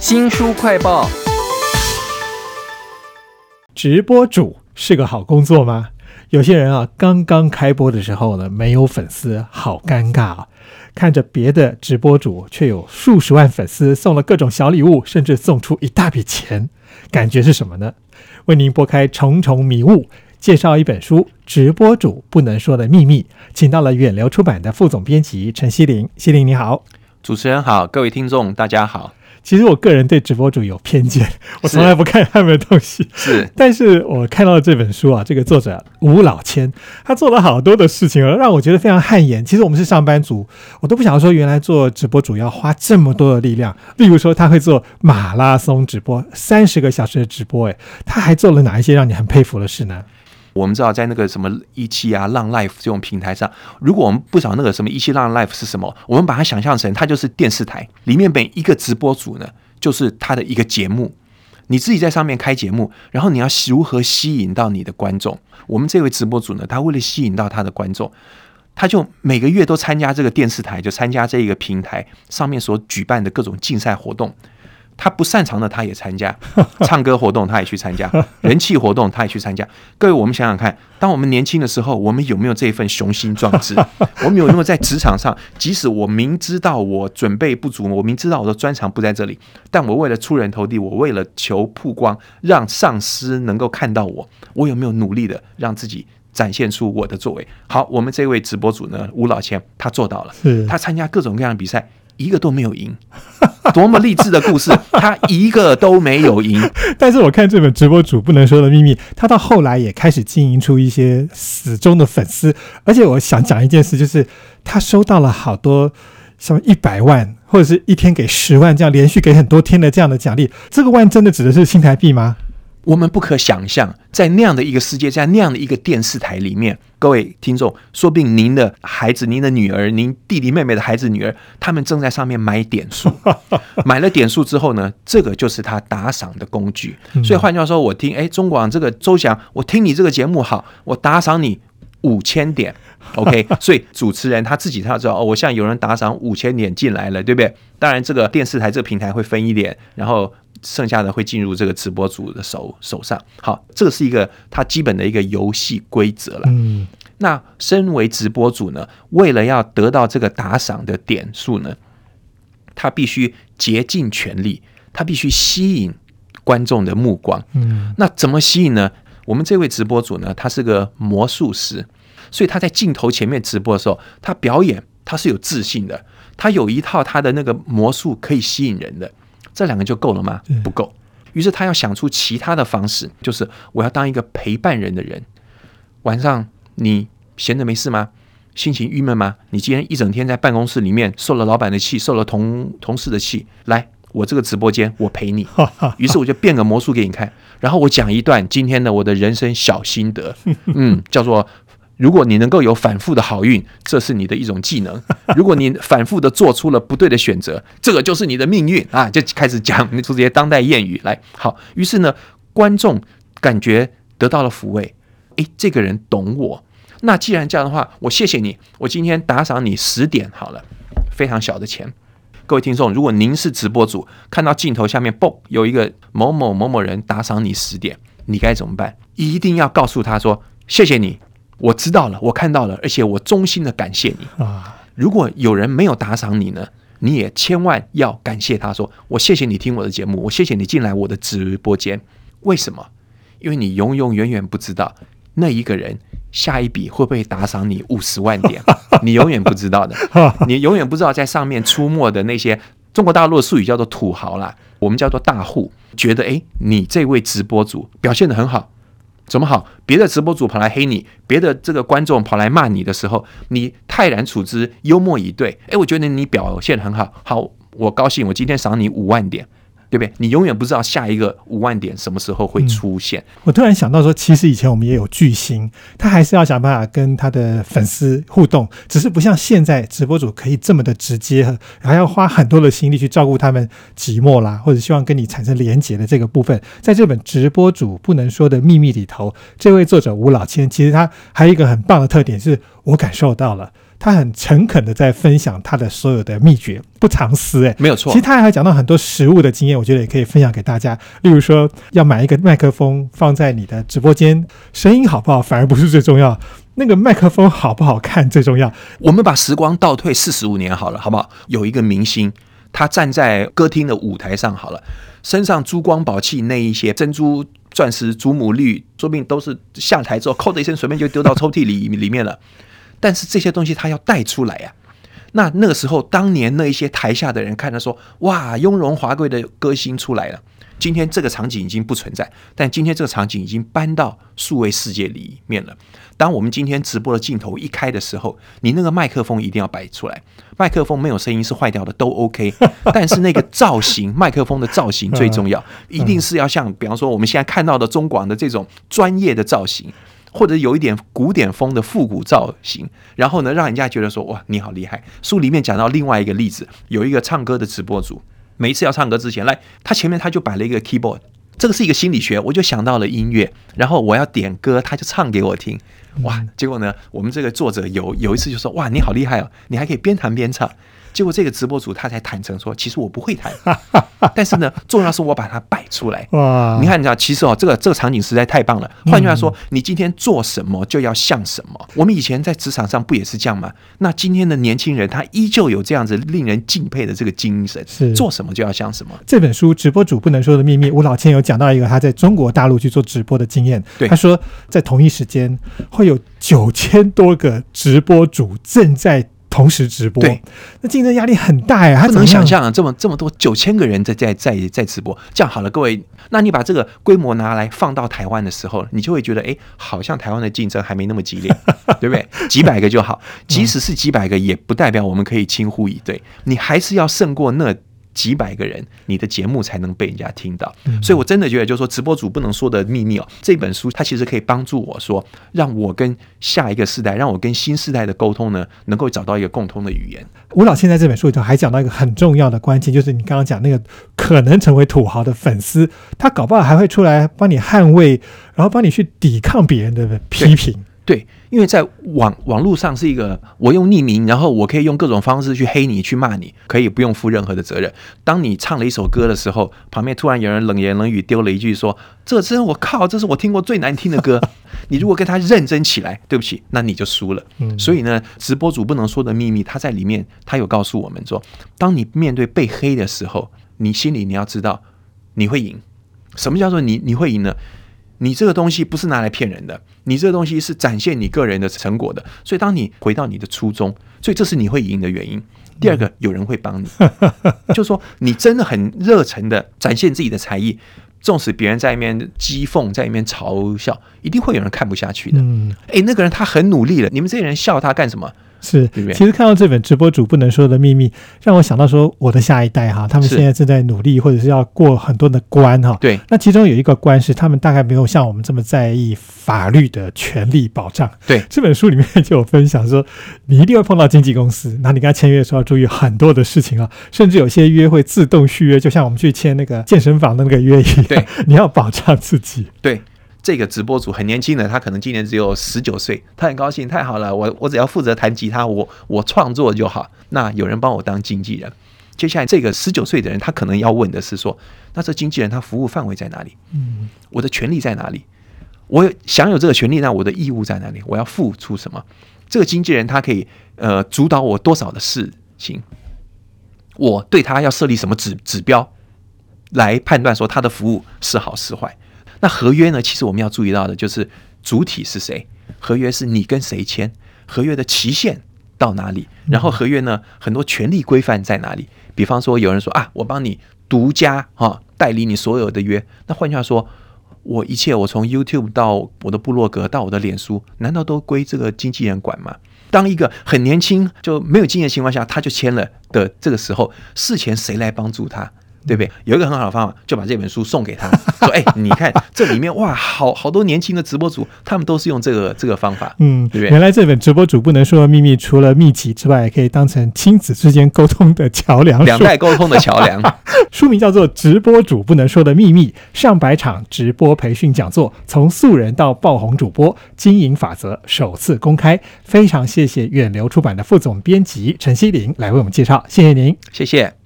新书快报。直播主是个好工作吗？有些人啊，刚刚开播的时候呢，没有粉丝，好尴尬啊！看着别的直播主却有数十万粉丝，送了各种小礼物，甚至送出一大笔钱，感觉是什么呢？为您拨开重重迷雾，介绍一本书《直播主不能说的秘密》，请到了远流出版的副总编辑陈希林。希林你好，主持人好，各位听众大家好。其实我个人对直播主有偏见，我从来不看他们的东西。是，但是我看到了这本书啊，这个作者吴老千，他做了好多的事情，让我觉得非常汗颜。其实我们是上班族，我都不想说，原来做直播主要花这么多的力量。例如说，他会做马拉松直播，三十个小时的直播，诶，他还做了哪一些让你很佩服的事呢？我们知道，在那个什么一期啊、浪 life 这种平台上，如果我们不晓得那个什么一期浪 life 是什么，我们把它想象成它就是电视台里面每一个直播组呢，就是它的一个节目。你自己在上面开节目，然后你要如何吸引到你的观众？我们这位直播组呢，他为了吸引到他的观众，他就每个月都参加这个电视台，就参加这一个平台上面所举办的各种竞赛活动。他不擅长的，他也参加；唱歌活动，他也去参加；人气活动，他也去参加。各位，我们想想看，当我们年轻的时候，我们有没有这份雄心壮志？我们有没有在职场上，即使我明知道我准备不足，我明知道我的专长不在这里，但我为了出人头地，我为了求曝光，让上司能够看到我，我有没有努力的让自己展现出我的作为？好，我们这位直播主呢，吴老千，他做到了，他参加各种各样的比赛。一个都没有赢，多么励志的故事！他一个都没有赢，但是我看这本直播主不能说的秘密，他到后来也开始经营出一些死忠的粉丝，而且我想讲一件事，就是他收到了好多什么一百万，或者是一天给十万这样连续给很多天的这样的奖励，这个万真的指的是新台币吗？我们不可想象，在那样的一个世界，在那样的一个电视台里面，各位听众，说不定您的孩子、您的女儿、您弟弟妹妹的孩子、女儿，他们正在上面买点数。买了点数之后呢，这个就是他打赏的工具。所以换句话说，我听哎，中广这个周翔，我听你这个节目好，我打赏你五千点。OK，所以主持人他自己他知道哦，我现在有人打赏五千点进来了，对不对？当然，这个电视台这个平台会分一点，然后。剩下的会进入这个直播主的手手上。好，这是一个他基本的一个游戏规则了。嗯，那身为直播主呢，为了要得到这个打赏的点数呢，他必须竭尽全力，他必须吸引观众的目光。嗯，那怎么吸引呢？我们这位直播主呢，他是个魔术师，所以他在镜头前面直播的时候，他表演他是有自信的，他有一套他的那个魔术可以吸引人的。这两个就够了吗？不够。于是他要想出其他的方式，就是我要当一个陪伴人的人。晚上你闲着没事吗？心情郁闷吗？你今天一整天在办公室里面受了老板的气，受了同同事的气，来我这个直播间，我陪你。于是我就变个魔术给你看，然后我讲一段今天的我的人生小心得，嗯，叫做。如果你能够有反复的好运，这是你的一种技能；如果你反复的做出了不对的选择，这个就是你的命运啊！就开始讲出这些当代谚语来。好，于是呢，观众感觉得到了抚慰。诶，这个人懂我。那既然这样的话，我谢谢你，我今天打赏你十点好了，非常小的钱。各位听众，如果您是直播主，看到镜头下面嘣有一个某某某某人打赏你十点，你该怎么办？一定要告诉他说谢谢你。我知道了，我看到了，而且我衷心的感谢你啊！如果有人没有打赏你呢，你也千万要感谢他，说我谢谢你听我的节目，我谢谢你进来我的直播间。为什么？因为你永永远远不知道那一个人下一笔会不会打赏你五十万点，你永远不知道的，你永远不知道在上面出没的那些中国大陆的术语叫做土豪啦，我们叫做大户，觉得诶，你这位直播主表现的很好。怎么好？别的直播主跑来黑你，别的这个观众跑来骂你的时候，你泰然处之，幽默以对。哎，我觉得你表现很好，好，我高兴，我今天赏你五万点。对不对？你永远不知道下一个五万点什么时候会出现。我突然想到说，其实以前我们也有巨星，他还是要想办法跟他的粉丝互动，只是不像现在直播主可以这么的直接，还要花很多的心力去照顾他们寂寞啦，或者希望跟你产生连结的这个部分。在这本《直播主不能说的秘密》里头，这位作者吴老千其实他还有一个很棒的特点，是我感受到了。他很诚恳的在分享他的所有的秘诀，不藏私。哎，没有错其实。他还讲到很多实物的经验，我觉得也可以分享给大家。例如说，要买一个麦克风放在你的直播间，声音好不好反而不是最重要，那个麦克风好不好看最重要。我们把时光倒退四十五年好了，好不好？有一个明星，他站在歌厅的舞台上好了，身上珠光宝气那一些珍珠、钻石、祖母绿，说不定都是下台之后扣的一声，随便就丢到抽屉里里面了。但是这些东西他要带出来呀、那那个时候，当年那一些台下的人看着说：“哇，雍容华贵的歌星出来了。”今天这个场景已经不存在，但今天这个场景已经搬到数位世界里面了。当我们今天直播的镜头一开的时候，你那个麦克风一定要摆出来。麦克风没有声音是坏掉的都 OK，但是那个造型，麦克风的造型最重要，一定是要像比方说我们现在看到的中广的这种专业的造型。或者有一点古典风的复古造型，然后呢，让人家觉得说哇，你好厉害。书里面讲到另外一个例子，有一个唱歌的直播主，每一次要唱歌之前，来他前面他就摆了一个 keyboard，这个是一个心理学，我就想到了音乐，然后我要点歌，他就唱给我听。哇，结果呢，我们这个作者有有一次就说哇，你好厉害哦，你还可以边弹边唱。结果这个直播主他才坦诚说，其实我不会弹，但是呢，重要是我把它摆出来。哇，你看，你知道，其实哦，这个这个场景实在太棒了。换句话说，你今天做什么就要像什么。我们以前在职场上不也是这样吗？那今天的年轻人他依旧有这样子令人敬佩的这个精神，是做什么就要像什么。这本书《直播主不能说的秘密》，吴老千有讲到一个他在中国大陆去做直播的经验。对他说在同一时间会有九千多个直播主正在同时直播，对，那竞争压力很大呀，他不能想象啊，这么这么多九千个人在在在在直播。这样好了，各位，那你把这个规模拿来放到台湾的时候，你就会觉得，哎，好像台湾的竞争还没那么激烈，对不对？几百个就好，即使是几百个，也不代表我们可以轻忽以对。你还是要胜过那。几百个人，你的节目才能被人家听到。所以我真的觉得，就是说，直播主不能说的秘密哦，这本书它其实可以帮助我说，让我跟下一个世代，让我跟新世代的沟通呢，能够找到一个共通的语言。吴老现在这本书里头还讲到一个很重要的关键，就是你刚刚讲那个可能成为土豪的粉丝，他搞不好还会出来帮你捍卫，然后帮你去抵抗别人的批评。对，因为在网网络上是一个，我用匿名，然后我可以用各种方式去黑你、去骂你，可以不用负任何的责任。当你唱了一首歌的时候，旁边突然有人冷言冷语丢了一句说：“这真我靠，这是我听过最难听的歌。”你如果跟他认真起来，对不起，那你就输了。嗯所以呢，直播主不能说的秘密，他在里面他有告诉我们说，当你面对被黑的时候，你心里你要知道你会赢。什么叫做你你会赢呢？你这个东西不是拿来骗人的，你这个东西是展现你个人的成果的。所以，当你回到你的初衷，所以这是你会赢的原因。第二个，有人会帮你，就说你真的很热忱的展现自己的才艺，纵使别人在那边讥讽，在那边嘲笑，一定会有人看不下去的。嗯，诶，那个人他很努力了，你们这些人笑他干什么？是其实看到这本直播主不能说的秘密，让我想到说我的下一代哈，他们现在正在努力，或者是要过很多的关哈。对，那其中有一个关是他们大概没有像我们这么在意法律的权利保障。对。这本书里面就有分享说，你一定会碰到经纪公司，那你跟他签约的时候要注意很多的事情啊，甚至有些约会自动续约，就像我们去签那个健身房的那个约一样，对，你要保障自己。对，这个直播主很年轻的，他可能今年只有十九岁，他很高兴，太好了，我我只要负责弹吉他，我我创作就好。那有人帮我当经纪人。接下来这个十九岁的人，他可能要问的是说，那这经纪人他服务范围在哪里？嗯，我的权利在哪里？我有享有这个权利，那我的义务在哪里？我要付出什么？这个经纪人他可以呃主导我多少的事情？我对他要设立什么指指标来判断说他的服务是好是坏？那合约呢？其实我们要注意到的就是主体是谁，合约是你跟谁签，合约的期限到哪里，然后合约呢很多权利规范在哪里？比方说有人说啊，我帮你独家哈、代理你所有的约，那换句话说。我一切，我从 YouTube 到我的部落格到我的脸书，难道都归这个经纪人管吗？当一个很年轻就没有经验的情况下，他就签了的这个时候，事前谁来帮助他？对不对？有一个很好的方法，就把这本书送给他，说：“哎，你看这里面哇，好好多年轻的直播主，他们都是用这个这个方法。嗯，对不对原来这本直播主不能说的秘密，除了秘籍之外，也可以当成亲子之间沟通的桥梁。两代沟通的桥梁。书名叫做《直播主不能说的秘密》，上百场直播培训讲座，从素人到爆红主播，经营法则首次公开。非常谢谢远流出版的副总编辑陈希玲来为我们介绍，谢谢您，谢谢。